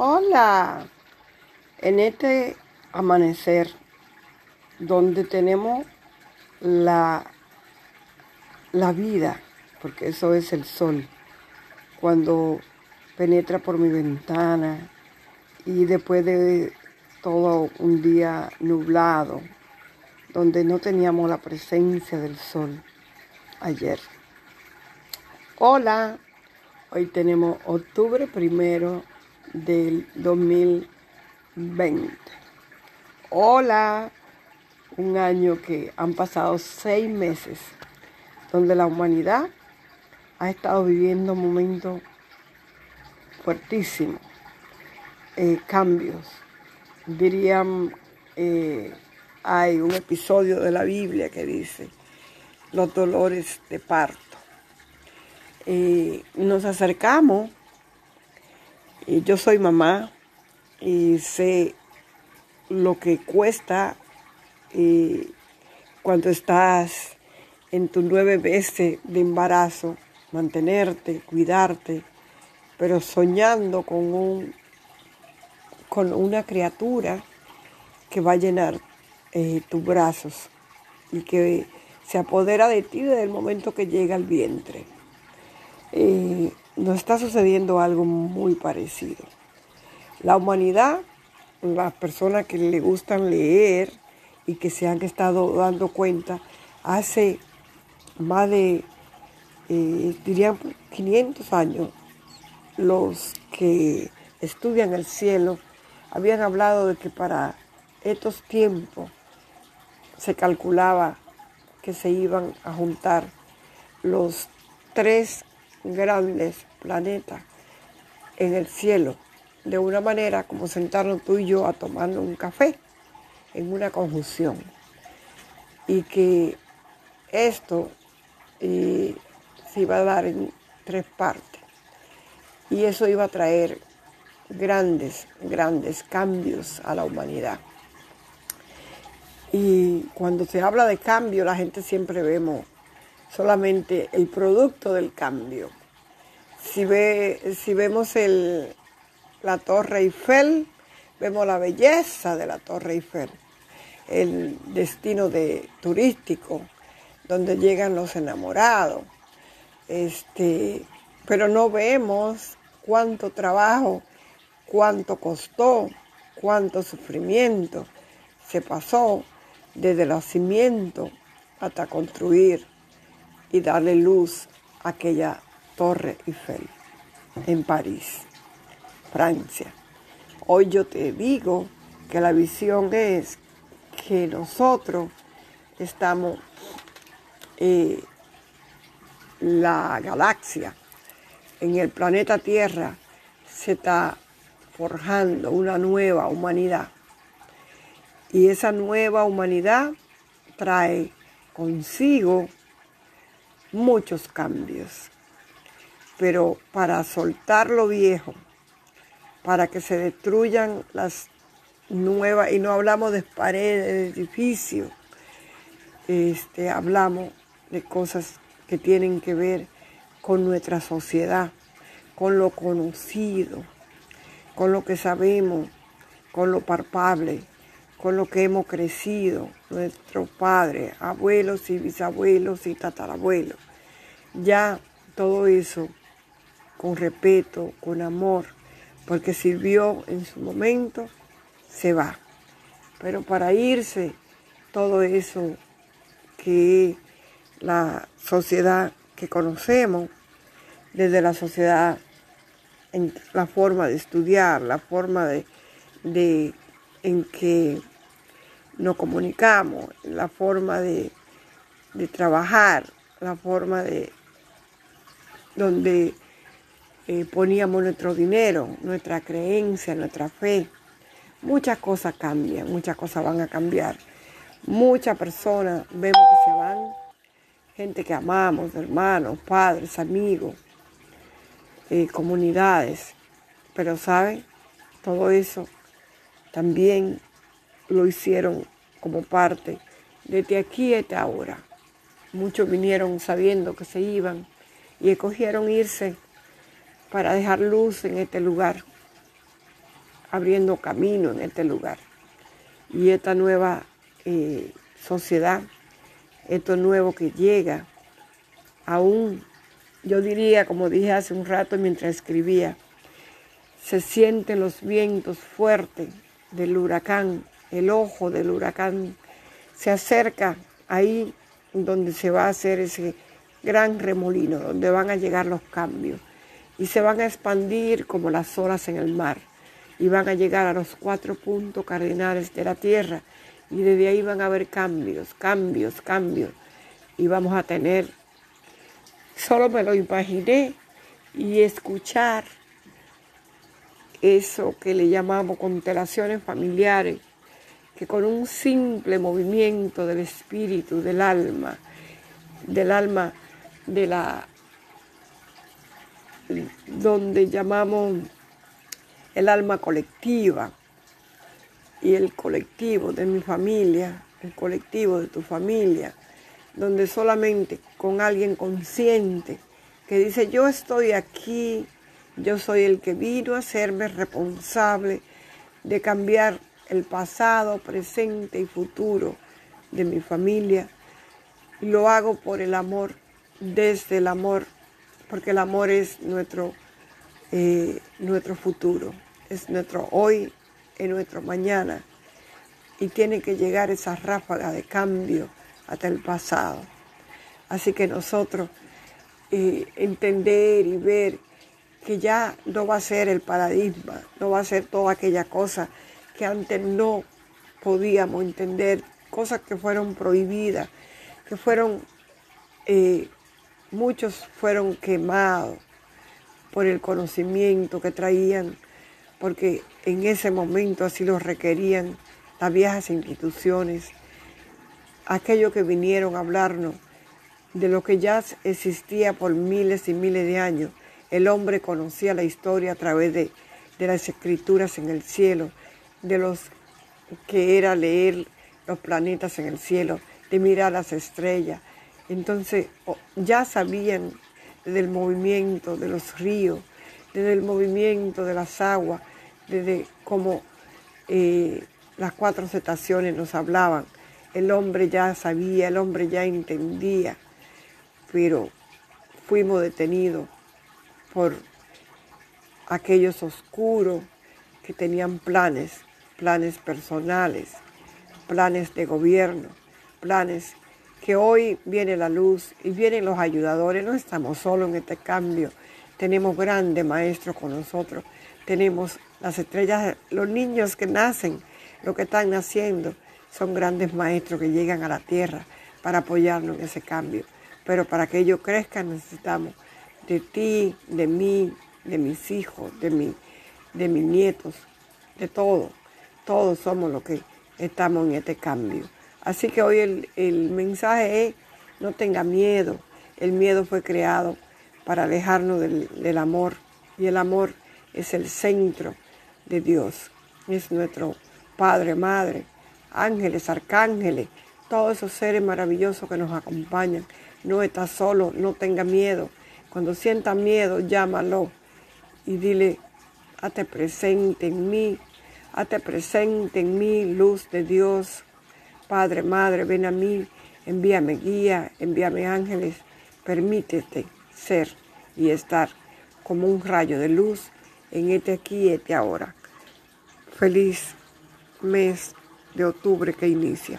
Hola, en este amanecer donde tenemos la, la vida, porque eso es el sol, cuando penetra por mi ventana y después de todo un día nublado, donde no teníamos la presencia del sol ayer. Hola, hoy tenemos octubre primero del 2020. Hola, un año que han pasado seis meses donde la humanidad ha estado viviendo momentos fuertísimos, eh, cambios. Dirían, eh, hay un episodio de la Biblia que dice los dolores de parto. Eh, nos acercamos yo soy mamá y sé lo que cuesta cuando estás en tus nueve veces de embarazo, mantenerte, cuidarte, pero soñando con, un, con una criatura que va a llenar eh, tus brazos y que se apodera de ti desde el momento que llega al vientre. Eh, nos está sucediendo algo muy parecido. La humanidad, las personas que le gustan leer y que se han estado dando cuenta, hace más de, eh, dirían, 500 años, los que estudian el cielo habían hablado de que para estos tiempos se calculaba que se iban a juntar los tres grandes planetas en el cielo, de una manera como sentarnos tú y yo a tomar un café en una conjunción. Y que esto se iba a dar en tres partes. Y eso iba a traer grandes, grandes cambios a la humanidad. Y cuando se habla de cambio, la gente siempre vemos solamente el producto del cambio. Si, ve, si vemos el, la Torre Eiffel, vemos la belleza de la Torre Eiffel, el destino de, turístico, donde llegan los enamorados. Este, pero no vemos cuánto trabajo, cuánto costó, cuánto sufrimiento se pasó desde el nacimiento hasta construir y darle luz a aquella Torre Eiffel en París, Francia. Hoy yo te digo que la visión es que nosotros estamos en la galaxia, en el planeta Tierra, se está forjando una nueva humanidad. Y esa nueva humanidad trae consigo muchos cambios. Pero para soltar lo viejo, para que se destruyan las nuevas, y no hablamos de paredes, de edificios, este, hablamos de cosas que tienen que ver con nuestra sociedad, con lo conocido, con lo que sabemos, con lo palpable, con lo que hemos crecido, nuestros padres, abuelos y bisabuelos y tatarabuelos. Ya todo eso con respeto, con amor, porque sirvió en su momento, se va. Pero para irse, todo eso que la sociedad que conocemos, desde la sociedad, la forma de estudiar, la forma de, de en que nos comunicamos, la forma de, trabajar, la forma de donde eh, poníamos nuestro dinero, nuestra creencia, nuestra fe. Muchas cosas cambian, muchas cosas van a cambiar. Muchas personas vemos que se van, gente que amamos, hermanos, padres, amigos, eh, comunidades. Pero, ¿saben? Todo eso también lo hicieron como parte desde aquí hasta ahora. Muchos vinieron sabiendo que se iban y escogieron irse para dejar luz en este lugar. abriendo camino en este lugar. Y esta nueva eh, sociedad, esto nuevo que llega, aún, yo diría, como dije hace un rato mientras escribía, se sienten los vientos fuertes del huracán, el ojo del huracán se acerca ahí donde se va a hacer ese gran remolino, donde van a llegar los cambios y se van a expandir como las olas en el mar y van a llegar a los cuatro puntos cardinales de la tierra y desde ahí van a haber cambios, cambios, cambios y vamos a tener, solo me lo imaginé y escuchar eso que le llamamos constelaciones familiares, que con un simple movimiento del espíritu, del alma, del alma de la donde llamamos el alma colectiva y el colectivo de mi familia, el colectivo de tu familia, donde solamente con alguien consciente que dice yo estoy aquí, yo soy el que vino a hacerme responsable de cambiar el pasado, presente y futuro de mi familia. Lo hago por el amor, desde el amor porque el amor es nuestro, eh, nuestro futuro, es nuestro hoy, es nuestro mañana. Y tiene que llegar esa ráfaga de cambio hasta el pasado. Así que nosotros eh, entender y ver que ya no va a ser el paradigma, no va a ser toda aquella cosa que antes no podíamos entender, cosas que fueron prohibidas, que fueron eh, Muchos fueron quemados por el conocimiento que traían, porque en ese momento así lo requerían las viejas instituciones, aquellos que vinieron a hablarnos de lo que ya existía por miles y miles de años. El hombre conocía la historia a través de, de las escrituras en el cielo, de los que era leer los planetas en el cielo, de mirar las estrellas, entonces ya sabían del movimiento de los ríos, desde el movimiento de las aguas, desde cómo eh, las cuatro estaciones nos hablaban. El hombre ya sabía, el hombre ya entendía, pero fuimos detenidos por aquellos oscuros que tenían planes, planes personales, planes de gobierno, planes que hoy viene la luz y vienen los ayudadores, no estamos solos en este cambio, tenemos grandes maestros con nosotros, tenemos las estrellas, los niños que nacen, los que están naciendo, son grandes maestros que llegan a la tierra para apoyarnos en ese cambio. Pero para que ellos crezcan necesitamos de ti, de mí, de mis hijos, de, mi, de mis nietos, de todos. Todos somos los que estamos en este cambio. Así que hoy el, mensaje es, no tenga miedo. El miedo fue creado para alejarnos del, del amor y el amor es el centro de Dios. Es nuestro Padre, Madre, ángeles, arcángeles, todos esos seres maravillosos que nos acompañan. No está solo, no tenga miedo. Cuando sienta miedo, llámalo y dile, hazte presente en mí, hazte presente en mí, luz de Dios. Padre, Madre, ven a mí, envíame guía, envíame ángeles, permítete ser y estar como un rayo de luz en este aquí y este ahora. Feliz mes de octubre que inicia.